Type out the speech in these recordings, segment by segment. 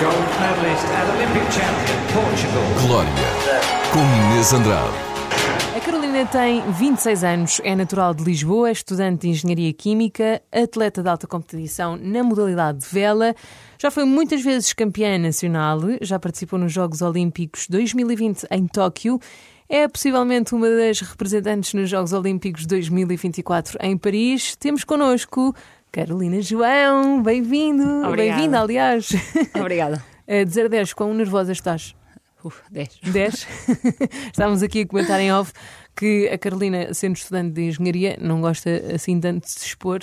Gold medalist and Olympic champion, Portugal. Glória, com Inês Andrade. A Carolina tem 26 anos, é natural de Lisboa, é estudante de Engenharia Química, atleta de alta competição na modalidade de vela. Já foi muitas vezes campeã nacional, já participou nos Jogos Olímpicos 2020 em Tóquio. É possivelmente uma das representantes nos Jogos Olímpicos 2024 em Paris. Temos connosco Carolina João. Bem-vindo. Bem-vinda, aliás. Obrigada. Eh, De 0 a 10, quão nervosa estás? Uf, 10. 10. Estávamos aqui a comentar em off que a Carolina, sendo estudante de engenharia, não gosta assim tanto de se expor,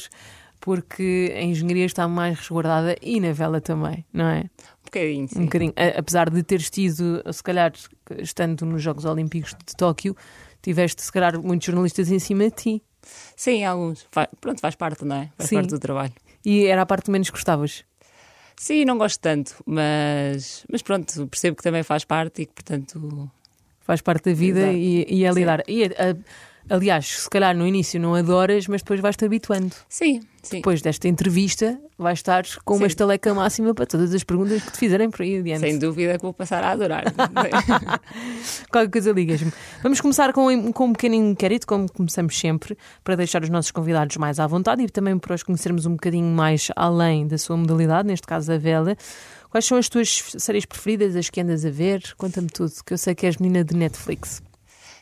porque a engenharia está mais resguardada e na vela também, não é? Um bocadinho, sim. Um bocadinho. A- Apesar de teres tido, se calhar, estando nos Jogos Olímpicos de Tóquio, tiveste, se calhar, muitos jornalistas em cima de ti. Sim, alguns. Pronto, faz parte, não é? Faz Sim. parte do trabalho. E era a parte que menos gostavas. Sim, não gosto tanto, mas, mas pronto, percebo que também faz parte e que, portanto, Faz parte da vida Exato. e, e é Sim. lidar. E, a- aliás, se calhar no início não adoras, mas depois vais-te habituando. sim, sim. Depois desta entrevista, vais estar com uma Sim. estaleca máxima para todas as perguntas que te fizerem por aí adiante. Sem dúvida que vou passar a adorar. Qualquer coisa ligas-me. Vamos começar com, um- com um pequeno inquérito, como começamos sempre, para deixar os nossos convidados mais à vontade e também para os conhecermos um bocadinho mais além da sua modalidade, neste caso a vela. Quais são as tuas séries preferidas, as que andas a ver? Conta-me tudo, que eu sei que és menina de Netflix.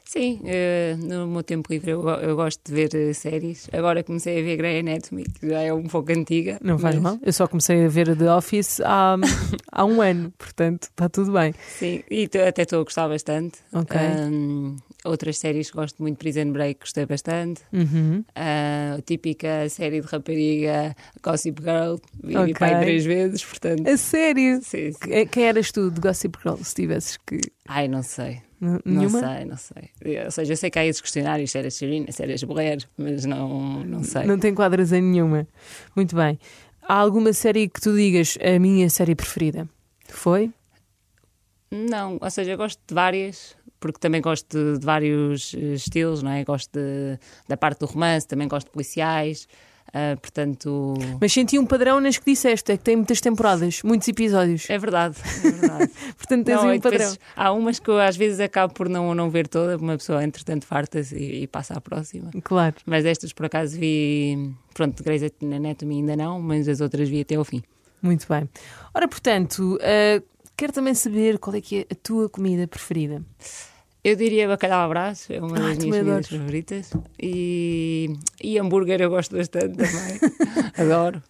Sim, eh, no meu tempo livre eu, eu gosto de ver eh, séries. Agora comecei a ver Grey Anatomy, que já é um pouco antiga. Não faz mas- mal. Eu só comecei a ver The Office há, há um ano, portanto está tudo bem. Sim, e até estou a gostar bastante. Ok. Ahm, outras séries que gosto muito, Prison Break, gostei bastante. Uhum. a típica série de rapariga Gossip Girl, vi Ok. pai três vezes, portanto. A sério? Sim, sim. Que- Quem eras tu de Gossip Girl, se tivesses que. Ai, não sei. N- Não Nenhuma? sei, não sei. Ou seja, eu sei que há esses questionários, se eras Serena, se eras Blair, mas não, não sei. Não te enquadras em nenhuma. Muito bem. Há alguma série que tu digas a minha série preferida? Foi? Não, ou seja, eu gosto de várias, porque também gosto de, de vários eh, estilos, não é? Gosto de- da parte do romance, também gosto de policiais, ah, portanto. Mas senti um padrão nas que disseste, é que tem muitas temporadas, muitos episódios. É verdade, é verdade. Portanto, tens Não, um padrão. depois há umas que eu às vezes acabo por não, não ver toda, uma pessoa entretanto farta-se e, e passa à próxima. Claro. Mas destas por acaso vi, pronto, Grey's Anatomy ainda não, mas as outras vi até ao fim. Muito bem. Ora, portanto, ah, quero também saber qual é que é a tua comida preferida. Eu diria bacalhau à brás, é uma Ah, das minhas comidas favoritas. E, e hambúrguer eu gosto bastante também, adoro.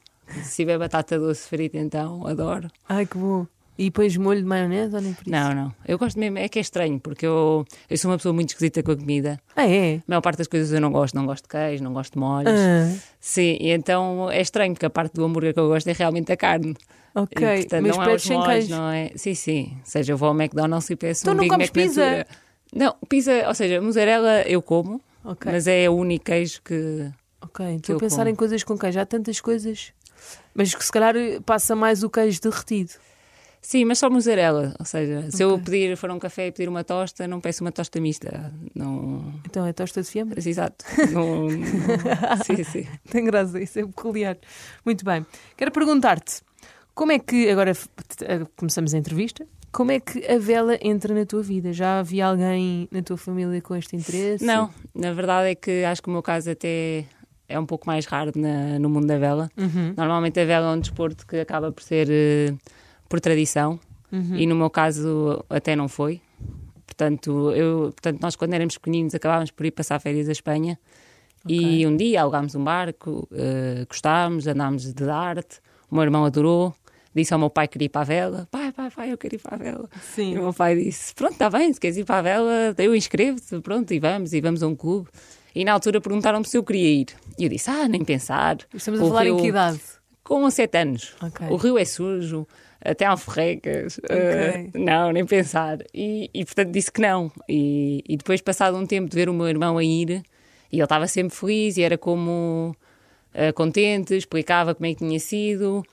Se tiver batata doce frita então, adoro. Ai, que bom. E depois molho de maionese ou nem por isso? Não, não, eu gosto mesmo, é que é estranho, porque eu, eu sou uma pessoa muito esquisita com a comida. Ah, é? A maior parte das coisas eu não gosto, não gosto de queijo, não gosto de molhos. Ah, Sim, e então é estranho, porque a parte do hambúrguer que eu gosto é realmente a carne. ok. E, portanto, Mas não é os molhos, não é? Sim, sim. Ou seja, eu vou ao McDonald's e peço Então um Big Mac pizza? Natura. Não, pizza, ou seja, mussarela eu como, Ok. mas é o único queijo que... Ok, estou a pensar como. em coisas com queijo. Há tantas coisas. Mas que se calhar passa mais o queijo derretido. Sim, mas só mussarela. Ou seja, se eu pedir, for a um café e pedir uma tosta, não peço uma tosta mista. Não... Então é tosta de fiambre? Exato. Não... sim, sim. Tem graça, isso é peculiar. Muito bem. Quero perguntar-te, como é que, agora eh, começamos a entrevista, como é que a vela entra na tua vida? Já havia alguém na tua família com este interesse? Não, na verdade é que acho que o meu caso até é um pouco mais raro na- no mundo da vela. Uhum, Normalmente a vela é um desporto que acaba por ser eh, por tradição uhum. e no meu caso até não foi. Portanto, eu, portanto, nós quando éramos pequeninos acabávamos por ir passar férias à Espanha Ok. e um dia alugámos um barco, eh, gostámos, andámos de arte, o meu irmão adorou, disse ao meu pai que queria ir para a vela, pai, pai, pai, eu quero ir para a vela. E Sim. o meu pai disse: Pronto, está bem, se queres ir para a vela, eu inscrevo-te, pronto, e vamos, e vamos a um clube. E na altura perguntaram-me se eu queria ir. E eu disse: Ah, nem pensar. Estamos a O falar em rio- que idade? Com sete anos. Ok. O rio é sujo, até há forrecas. eh, não, nem pensar. E, e, portanto disse que não. E, e depois, passado um tempo de ver o meu irmão a ir, e ele estava sempre feliz e era como eh, contente, explicava como é que tinha sido.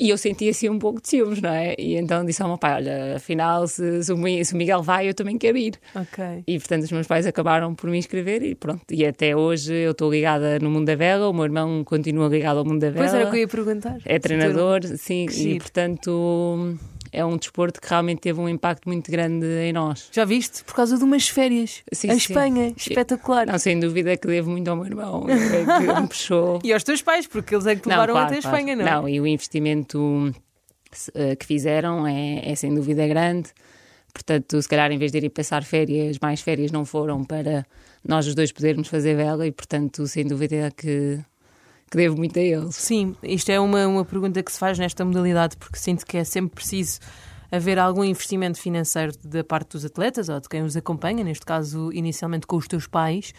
E eu sentia assim um pouco de ciúmes, não é? E então disse ao meu pai: Olha, afinal, se, se o Mi- se o Miguel vai, eu também quero ir. Ok. E portanto os meus pais acabaram por me inscrever e pronto. E até hoje eu estou ligada no mundo da vela, o meu irmão continua ligado ao mundo da vela. Pois era o que eu ia perguntar. É treinador, sim, Que e giro. portanto é um desporto que realmente teve um impacto muito grande em nós. Já viste? Por causa de umas férias. Sim, a sim. Espanha, espetacular. Não, sem dúvida que devo muito ao meu irmão, é que me puxou. E aos teus pais, porque eles é que te levaram claro, até a claro. Espanha, não é? Não, e o investimento eh, que fizeram é, é sem dúvida grande. Portanto, se calhar em vez de irem passar férias, mais férias não foram para nós os dois podermos fazer vela e, portanto, sem dúvida que, que devo muito a eles. Sim, isto é uma, uma pergunta que se faz nesta modalidade, porque sinto que é sempre preciso haver algum investimento financeiro da parte dos atletas ou de quem os acompanha, neste caso, inicialmente com os teus pais,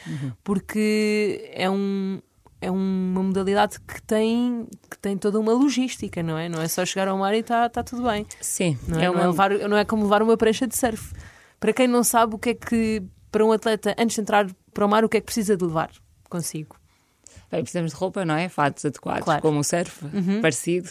porque é um. É uma modalidade que tem, que tem toda uma logística, não é? Não é só chegar ao mar e está tá tudo bem. Sim, Não é, é não, é uma, levar- não é como levar uma prancha de surf. Para quem não sabe o que é que, para um atleta, antes de entrar para o mar, o que é que precisa de levar consigo? Bem, precisamos de roupa, não é? Fatos adequados, Claro. como o surf, parecido.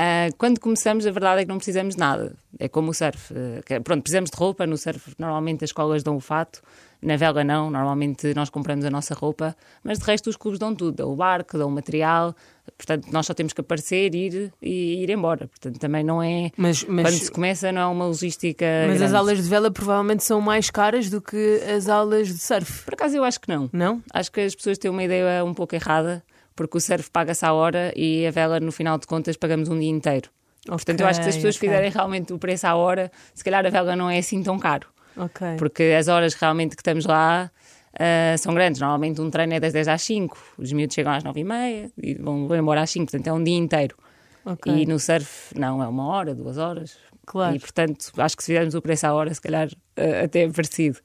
Ah, quando começamos, a verdade é que não precisamos de nada. É como o surf. Que- pronto, precisamos de roupa. No surf, normalmente as escolas dão o fato. Na vela, não. Normalmente nós compramos a nossa roupa. Mas de resto, os clubes dão tudo. Dão o barco, dão o material. Portanto, nós só temos que aparecer, ir e ir embora. Portanto, também não é. Mas, mas, Quando se começa, não é uma logística. mas as grande. aulas de vela provavelmente são mais caras do que as aulas de surf, Por acaso, eu acho que não. não? Acho que as pessoas têm uma ideia um pouco errada, porque o surf paga-se à hora e a vela, no final de contas, pagamos um dia inteiro. Portanto, eu acho que se as pessoas Ok, fizerem realmente o preço à hora, se calhar a vela não é assim tão caro. Ok. Porque as horas realmente que estamos lá ah, são grandes. Normalmente um treino é das 10 às 5, os miúdos chegam às 9 e meia e vão, vão embora às 5, portanto é um dia inteiro. ok. E no surf, não, é uma hora, duas horas. Claro. E portanto, acho que se fizermos o preço à hora, se calhar eh, até é parecido.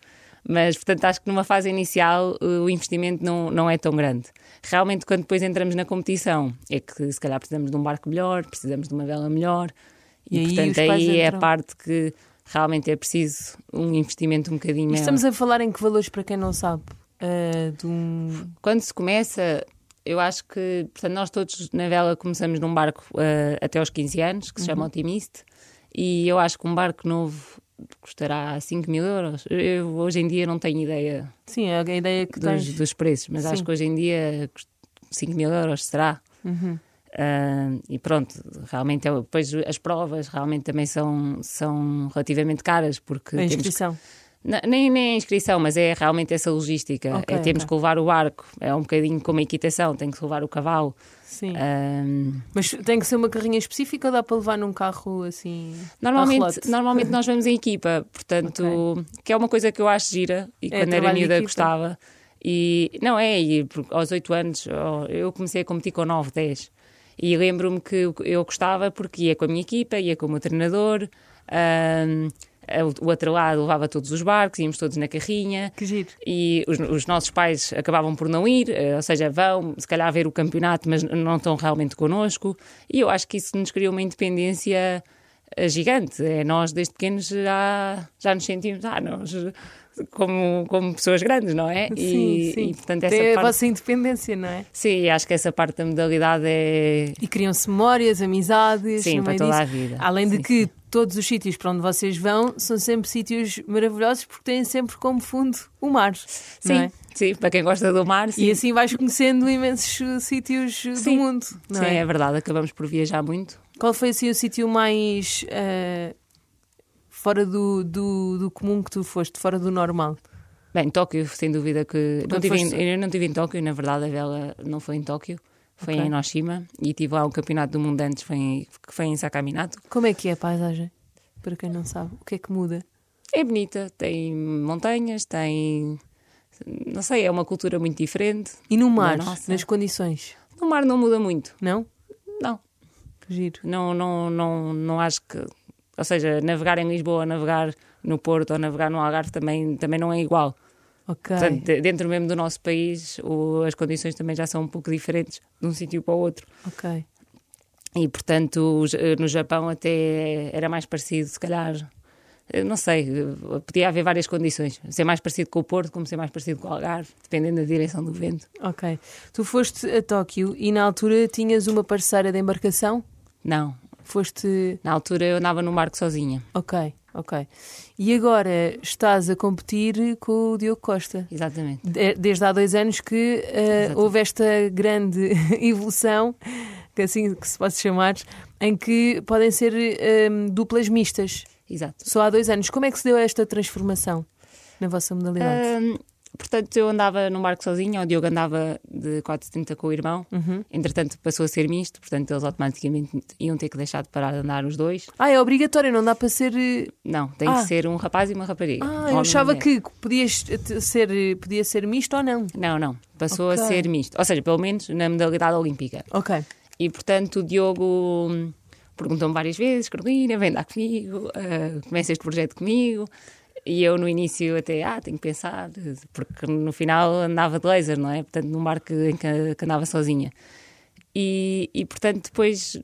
Mas, portanto, acho que numa fase inicial eh, o investimento não, não é tão grande. Realmente, quando depois entramos na competição, é que se calhar precisamos de um barco melhor, precisamos de uma vela melhor. E E, portanto, aí é a parte que realmente é preciso um investimento um bocadinho maior. estamos a falar em que valores para quem não sabe? De um... Quando se começa, eu acho que, portanto, nós todos na vela começamos num barco eh, até aos 15 anos, que se chama Optimist, e eu acho que um barco novo custará 5 mil euros. Eu hoje em dia não tenho ideia Sim, é a ideia que dos, tens. dos preços, mas Sim. acho que hoje em dia custa 5 mil euros será. Uhum. Ah, e pronto, realmente, é- depois as provas realmente também são, são relativamente caras, porque A inscrição. N- Nem, nem a inscrição, mas é realmente essa logística. É temos ok. que levar o barco, é um bocadinho como a equitação, tem que levar o cavalo. Sim. Ahm, Mas tem que ser uma carrinha específica ou dá para levar num carro assim? normalmente, normalmente nós vamos em equipa, portanto, que é uma coisa que eu acho gira e É, quando era miúda gostava. E não é, e aos 8 anos eu comecei a competir com 9, 10. E lembro-me que eu- gostava porque ia com a minha equipa, ia com o meu treinador. ahm, o outro lado levava todos os barcos, íamos todos na carrinha. Que giro. e os, os nossos pais acabavam por não ir, eh, ou seja, vão se calhar ver o campeonato, mas não estão realmente connosco. E eu acho que isso nos criou uma independência eh, gigante. É, nós, desde pequenos, já, já nos sentimos ah, nós, como, como pessoas grandes, não é? sim, e, sim. e, portanto, essa Tem a parte. vossa independência, não é? Sim, acho que essa parte da modalidade é. E criam-se memórias, amizades. Sim, para toda disso. a vida. Além de Sim, que todos os sítios para onde vocês vão são sempre sítios maravilhosos porque têm sempre como fundo o mar. Sim, é? sim, para quem gosta do mar, sim. E assim vais conhecendo imensos sítios uh, do Sim. mundo. Não Sim, é? é verdade, acabamos por viajar muito. Qual foi assim o sítio mais uh, fora do, do, do comum que tu foste, fora do normal? Bem, Tóquio, sem dúvida que. Não tive em- foste- eu não estive em Tóquio, na verdade, a vela não foi em Tóquio, foi Ok. em Hiroshima e tive lá um campeonato do mundo antes, foi em, que foi em Sakaminato. Como é que é a paisagem? Para quem não sabe, o que é que muda? É bonita, tem montanhas, tem. Não sei, é uma cultura muito diferente. E no mar, nas condições? No mar não muda muito, Não? não. Giro. Não, não, não, não acho que. Ou seja, navegar em Lisboa, navegar no Porto ou navegar no Algarve também, também não é igual. Ok. Portanto, de- dentro mesmo do nosso país, o- as condições também já são um pouco diferentes de um sítio para o outro. ok. E, portanto, no Japão até era mais parecido, se calhar. Não sei, podia haver várias condições. Ser mais parecido com o Porto, como ser mais parecido com o Algarve, dependendo da direção do vento. Ok. Tu foste a Tóquio e na altura tinhas uma parceira de embarcação? Não, Foste. na altura eu andava no barco sozinha. Ok, ok. E agora estás a competir com o Diogo Costa. Exatamente. De- Desde há dois anos que Exatamente. houve esta grande evolução que é assim que se pode chamar, em que podem ser hum, duplas mistas. Exato. Só há dois anos. Como é que se deu esta transformação na vossa modalidade? Hum, portanto, eu andava no barco sozinho, o Diogo andava de 470 com o irmão. Entretanto, passou a ser misto, portanto, eles automaticamente iam ter que deixar de parar de andar os dois. Ah, é obrigatório, não dá para ser. eh, Não, tem Ah. que ser um rapaz e uma rapariga. Ah, eu achava que podias ser, podia ser misto ou não. Não, não. Passou Ok. a ser misto. Ou seja, pelo menos na modalidade olímpica. Ok. E, portanto, o Diogo hum, perguntou-me várias vezes: Carolina, vem dar comigo, ah, começa este projeto comigo. E eu, no início, até, ah, tenho que pensar, porque no final andava de laser, não é? Portanto, num barco em que, que andava sozinha. E, e, portanto, depois,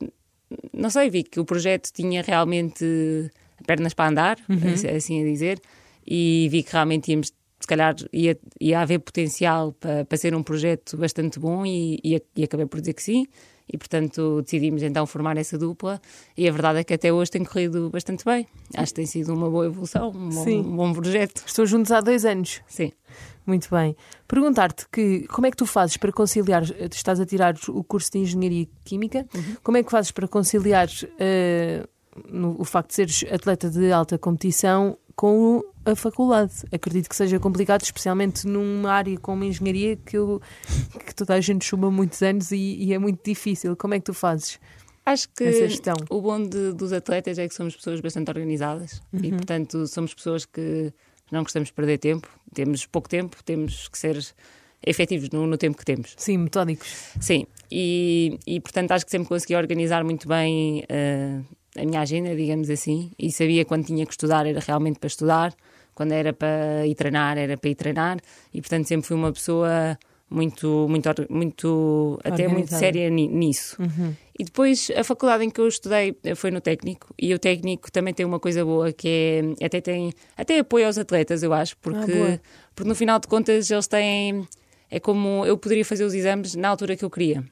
não sei, vi que o projeto tinha realmente pernas para andar, assim- assim a dizer, e vi que realmente íamos, se calhar, ia, ia haver potencial para, para ser um projeto bastante bom e, e, e acabei por dizer que sim. E, portanto, decidimos então formar essa dupla. E a verdade é que até hoje tem corrido bastante bem. Acho que tem sido uma boa evolução, um bom, um bom projeto. Estou juntos há dois anos. Sim. Muito bem. Perguntar-te que como é que tu fazes para conciliar, estás a tirar o curso de Engenharia Química, como é que fazes para conciliar eh, no- o facto de seres atleta de alta competição com a faculdade? Acredito que seja complicado, especialmente numa área como a engenharia que, eu- que toda a gente chuba há muitos anos e, e é muito difícil. Como é que tu fazes? Acho que o bom de- dos atletas é que somos pessoas bastante organizadas e, portanto, somos pessoas que não gostamos de perder tempo. Temos pouco tempo, temos que ser efetivos no, no tempo que temos. Sim, metódicos. Sim, e, e portanto acho que sempre consegui organizar muito bem eh, a minha agenda, digamos assim, e sabia quando tinha que estudar era realmente para estudar, quando era para ir treinar era para ir treinar, e portanto sempre fui uma pessoa muito, muito, muito até muito séria ni- nisso. E depois a faculdade em que eu estudei eh, foi no técnico, e o técnico também tem uma coisa boa que é até tem até apoio aos atletas, eu acho, porque, boa. porque no final de contas eles têm. É como eu poderia fazer os exames na altura que eu queria.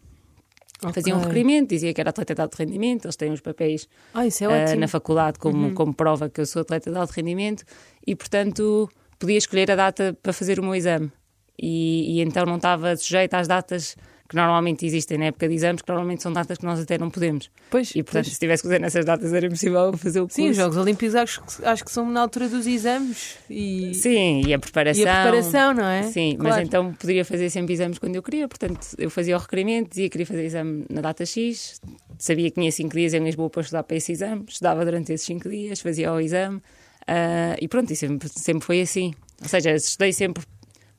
Fazia um Ok. requerimento, dizia que era atleta de alto rendimento, eles têm os papéis Ah, é. Uhum. na faculdade como, como prova que eu sou atleta de alto rendimento e, portanto, podia escolher a data para fazer o meu exame. E, e então não estava sujeita às datas que normalmente existem na época de exames, que normalmente são datas que nós até não podemos. Pois, E, portanto, pois. se tivesse que fazer nessas datas era impossível fazer o curso. Sim, os Jogos Olímpicos acho, que- acho que são na altura dos exames e, Sim, e a preparação. e a preparação, não é? Sim, mas Claro. então poderia fazer sempre exames quando eu queria, portanto eu fazia o requerimento, dizia que queria fazer exame na data X, sabia que tinha 5 dias em Lisboa para estudar para esse exame, estudava durante esses 5 dias, fazia o exame ah, e pronto, e sempre, sempre foi assim. Ou seja, estudei sempre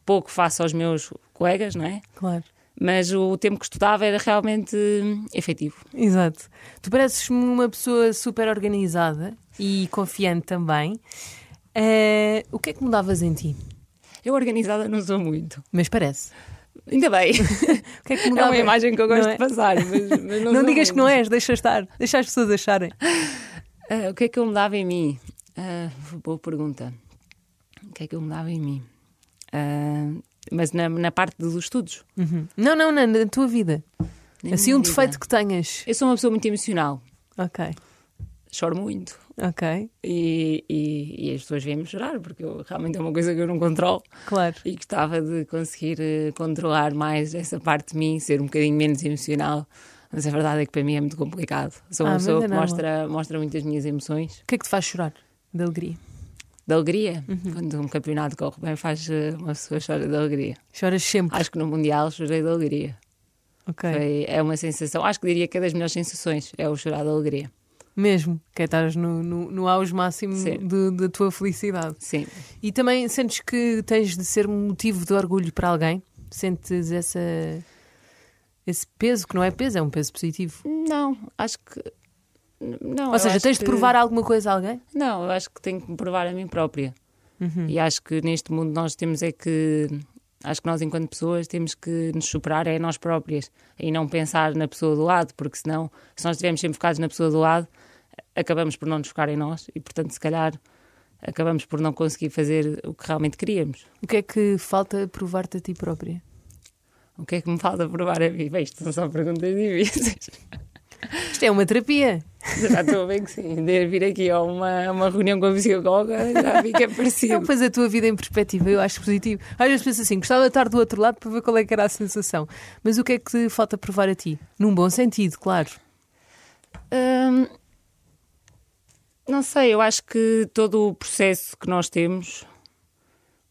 pouco face aos meus colegas, não é? Claro. Mas o tempo que estudava era realmente hum, efetivo. Exato. Tu pareces-me uma pessoa super organizada e confiante também. Eh, o que é que mudavas em ti? Eu organizada não sou muito. Mas parece. Ainda bem. O que é que É uma imagem que eu gosto é? de passar. Mas, mas não Não digas que muito. não és, deixa estar. Deixa as pessoas acharem. Ah, o que é que eu mudava em mim? Ah, boa pergunta. O que é que eu mudava em mim? Ah, mas na, na parte dos estudos. Uhum. Não, não, não, na tua vida. na Assim, um vida. defeito que tenhas. Eu sou uma pessoa muito emocional. Ok, Choro muito. ok, E, e, e as pessoas vêm-me chorar, porque eu, realmente é uma coisa que eu não controlo. claro. E gostava de conseguir eh, controlar mais essa parte de mim, ser um bocadinho menos emocional. Mas a verdade é que para mim é muito complicado. Sou Ah, uma mas pessoa é que normal. mostra, mostra muitas minhas emoções. O que é que te faz chorar? De alegria. De alegria. Uhum. Quando um campeonato corre bem, faz eh, uma pessoa chora de alegria. Choras sempre. Acho que no Mundial chorei de alegria. Ok. Foi, é uma sensação, acho que diria que é das melhores sensações, é o chorar de alegria. Mesmo. Que é estar no, no, no auge máximo da tua felicidade. Sim. E também sentes que tens de ser um motivo de orgulho para alguém? Sentes essa, esse peso, que não é peso, é um peso positivo. Não, acho que. Não, Ou seja, tens de que- provar alguma coisa a alguém? Não, eu acho que tenho que me provar a mim própria. Uhum. E acho que neste mundo nós temos é que. Acho que nós, enquanto pessoas, temos que nos superar é a nós próprias e não pensar na pessoa do lado, porque senão, se nós estivermos sempre focados na pessoa do lado, acabamos por não nos focar em nós e, portanto, se calhar, acabamos por não conseguir fazer o que realmente queríamos. O que é que falta provar-te a ti própria? O que é que me falta provar a mim? Bem, isto são só perguntas difíceis. Isto é uma terapia. Já estou a ver que sim. De vir aqui a uma, uma reunião com a psicóloga, já vi que é parecido. Não, pois a tua vida em perspectiva, eu acho positivo. Às vezes penso assim, gostava de estar do outro lado para ver qual é que era a sensação. Mas o que é que te falta provar a ti? Num bom sentido, claro. Hum, não sei, eu acho que todo o processo que nós temos,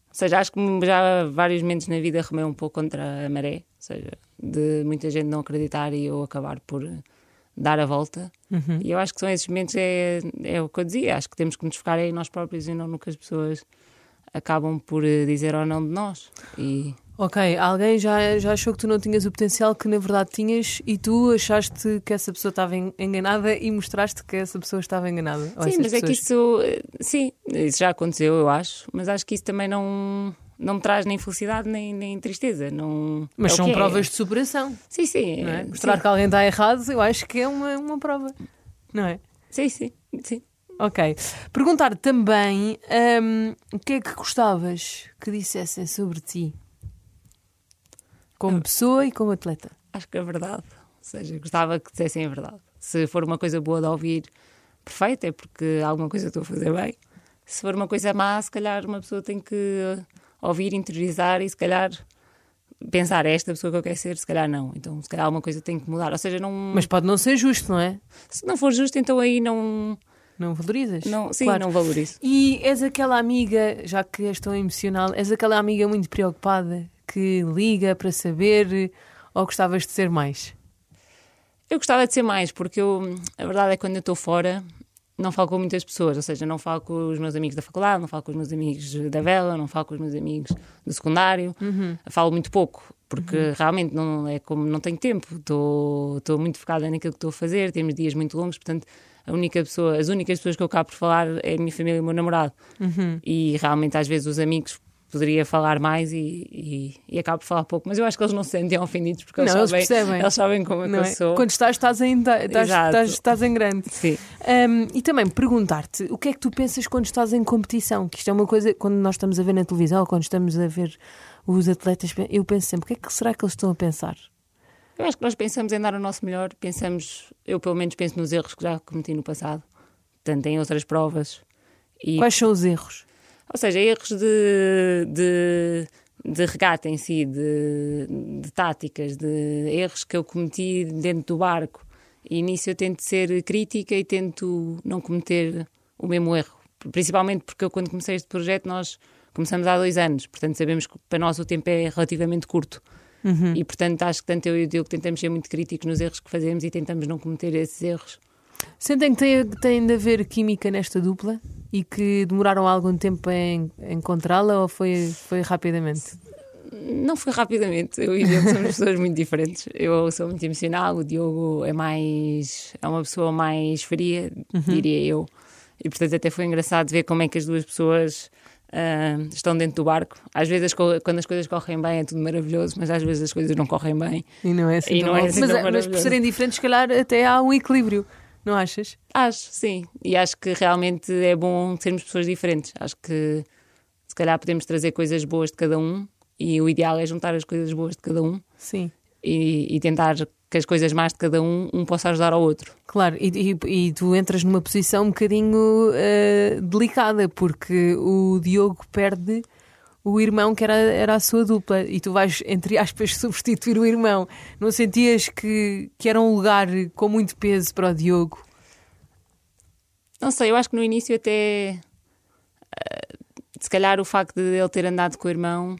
ou seja, acho que já vários momentos na vida remei um pouco contra a maré, ou seja, de muita gente não acreditar e eu acabar por dar a volta. Uhum. E eu acho que são esses momentos, é, é o que eu dizia, acho que temos que nos focar em nós próprios e não no que as pessoas acabam por eh, dizer ou não de nós. E Ok, alguém já, já achou que tu não tinhas o potencial que na verdade tinhas e tu achaste que essa pessoa estava en- enganada e mostraste que essa pessoa estava enganada. Sim, mas é que pessoas. isso, eh, sim, isso já aconteceu, eu acho, mas acho que isso também não, não me traz nem felicidade nem, nem tristeza. Não, Mas é são que é. provas de superação. Sim, sim. É? é, Mostrar sim. que alguém está errado, eu acho que é uma, uma prova. Não é? Sim, sim, sim. Ok. Perguntar também hum, o que é que gostavas que dissessem sobre ti? Como pessoa e como atleta. Acho que é verdade. Ou seja, gostava que dissessem a verdade. Se for uma coisa boa de ouvir, perfeito, é porque alguma coisa estou a fazer bem. Se for uma coisa má, se calhar uma pessoa tem que eh, ouvir, interiorizar e se calhar pensar, é esta pessoa que eu quero ser, se calhar não. Então, se calhar alguma coisa tem que mudar. Ou seja, não, Mas pode não ser justo, não é? se não for justo, então aí não, Não valorizas? não, sim, Claro. não valorizo. E és aquela amiga, já que és tão emocional, és aquela amiga muito preocupada que liga para saber ou gostavas de ser mais? Eu gostava de ser mais, porque eu, a verdade é que quando eu estou fora, não falo com muitas pessoas, ou seja, não falo com os meus amigos da faculdade, não falo com os meus amigos da vela, não falo com os meus amigos do secundário, falo muito pouco, porque realmente não é como não tenho tempo, estou muito focada naquilo que estou a fazer, temos dias muito longos, portanto, a única pessoa, as únicas pessoas que eu acabo por falar é a minha família e o meu namorado. E realmente às vezes os amigos poderia falar mais e, e, e acabo por falar pouco, mas eu acho que eles não se sentem ofendidos porque eles, Não, eles sabem, percebem. eles sabem como é que eu é? sou. Quando estás, estás em, estás, estás, estás em grande. Sim. Um, e também perguntar-te o que é que tu pensas quando estás em competição? Que isto é uma coisa, quando nós estamos a ver na televisão ou quando estamos a ver os atletas, eu penso sempre: o que é que será que eles estão a pensar? Eu acho que nós pensamos em dar o nosso melhor, pensamos, eu pelo menos penso nos erros que já cometi no passado, tanto em outras provas. E, Quais são os erros? Ou seja, erros de, de, de regata em si, de, de táticas, de erros que eu cometi dentro do barco. E nisso eu tento ser crítica e tento não cometer o mesmo erro. Principalmente porque eu, quando comecei este projeto, nós começamos há dois anos, portanto sabemos que para nós o tempo é relativamente curto. E portanto acho que tanto eu e o Diogo tentamos ser muito críticos nos erros que fazemos e tentamos não cometer esses erros. Sentem que tem, tem de haver química nesta dupla e que demoraram algum tempo em encontrá-la ou foi, foi rapidamente? Não foi rapidamente. Eu e o Diogo somos pessoas muito diferentes. Eu sou muito emocional, o Diogo é mais. é uma pessoa mais fria, diria eu. E portanto até foi engraçado ver como é que as duas pessoas ah, estão dentro do barco. Às vezes, quando as coisas correm bem, é tudo maravilhoso, mas às vezes as coisas não correm bem. E não é assim, E não é assim mas, tão mas por serem diferentes, se calhar até há um equilíbrio, não achas? Acho, sim. E acho que realmente é bom sermos pessoas diferentes. Acho que se calhar podemos trazer coisas boas de cada um e o ideal é juntar as coisas boas de cada um Sim. e, e tentar que as coisas más de cada um, um possa ajudar ao outro. Claro, e, e- e tu entras numa posição um bocadinho eh, delicada, porque o Diogo perde o irmão que era, era a sua dupla e tu vais, entre aspas, substituir o irmão. Não sentias que, que era um lugar com muito peso para o Diogo? Não sei, eu acho que no início até ah, se calhar o facto de ele ter andado com o irmão.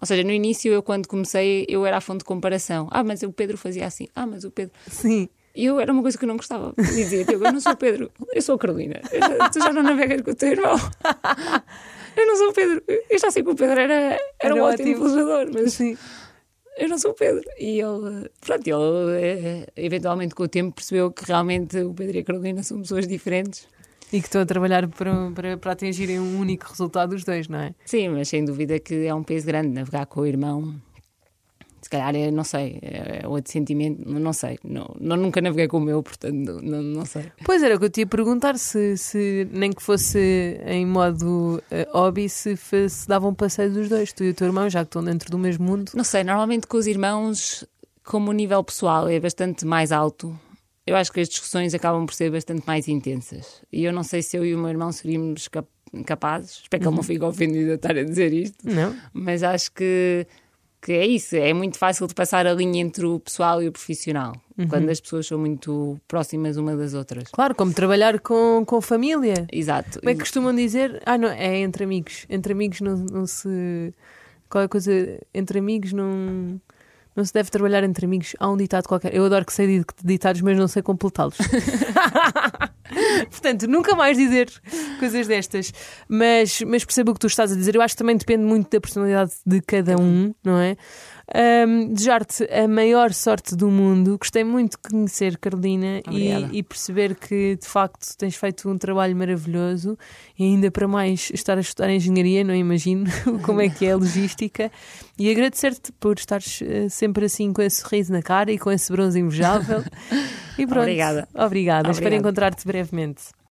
Ou seja, no início eu quando comecei eu era a fonte de comparação. Ah, mas o Pedro fazia assim. Ah, mas o Pedro. Sim. E eu era uma coisa que eu não gostava. Dizia, Diogo, eu não sou o Pedro, eu sou a Carolina. Eu já- tu já não navegas com o teu irmão. Eu não sou o Pedro. Eu já sei que o Pedro era, era, Era um ótimo velejador, mas Sim. eu não sou o Pedro. E ele, pronto, ele eh, eventualmente com o tempo percebeu que realmente o Pedro e a Carolina são pessoas diferentes. E que estão a trabalhar para, para, para atingirem um único resultado os dois, não é? Sim, mas sem dúvida que é um peso grande navegar com o irmão. Se calhar é, não sei, é outro sentimento, não sei. Não, não, nunca naveguei com o meu, portanto, não, não sei. Pois era o que eu te ia perguntar se, se nem que fosse em modo eh, hobby, se, se davam passeio dos dois, tu e o teu irmão, já que estão dentro do mesmo mundo. Não sei, normalmente com os irmãos, como o nível pessoal é bastante mais alto, eu acho que as discussões acabam por ser bastante mais intensas. E eu não sei se eu e o meu irmão seríamos cap capazes, espero que ele não uhum. fique ofendido a estar a dizer isto, não. mas acho que, que é isso, é muito fácil de passar a linha entre o pessoal e o profissional, uhum. quando as pessoas são muito próximas uma das outras. Claro, como trabalhar com, com família. Exato. Como é que costumam dizer? Ah, não, é entre amigos. Entre amigos não, não se. Qualquer coisa entre amigos não. Não se deve trabalhar entre amigos. Há um ditado qualquer. Eu adoro que sei ditados, mas não sei completá-los. Portanto, nunca mais dizer coisas destas. Mas, mas percebo o que tu estás a dizer. Eu acho que também depende muito da personalidade de cada um, não é? Um, Desejar-te a maior sorte do mundo. Gostei muito de conhecer Carolina e, e, perceber que de facto tens feito um trabalho maravilhoso e ainda para mais estar a estudar engenharia, não imagino como é que é a logística. E agradecer-te por estares uh, sempre assim com esse sorriso na cara e com esse bronze invejável. E pronto. Obrigada. Obrigada. Obrigada. Espero encontrar-te movements.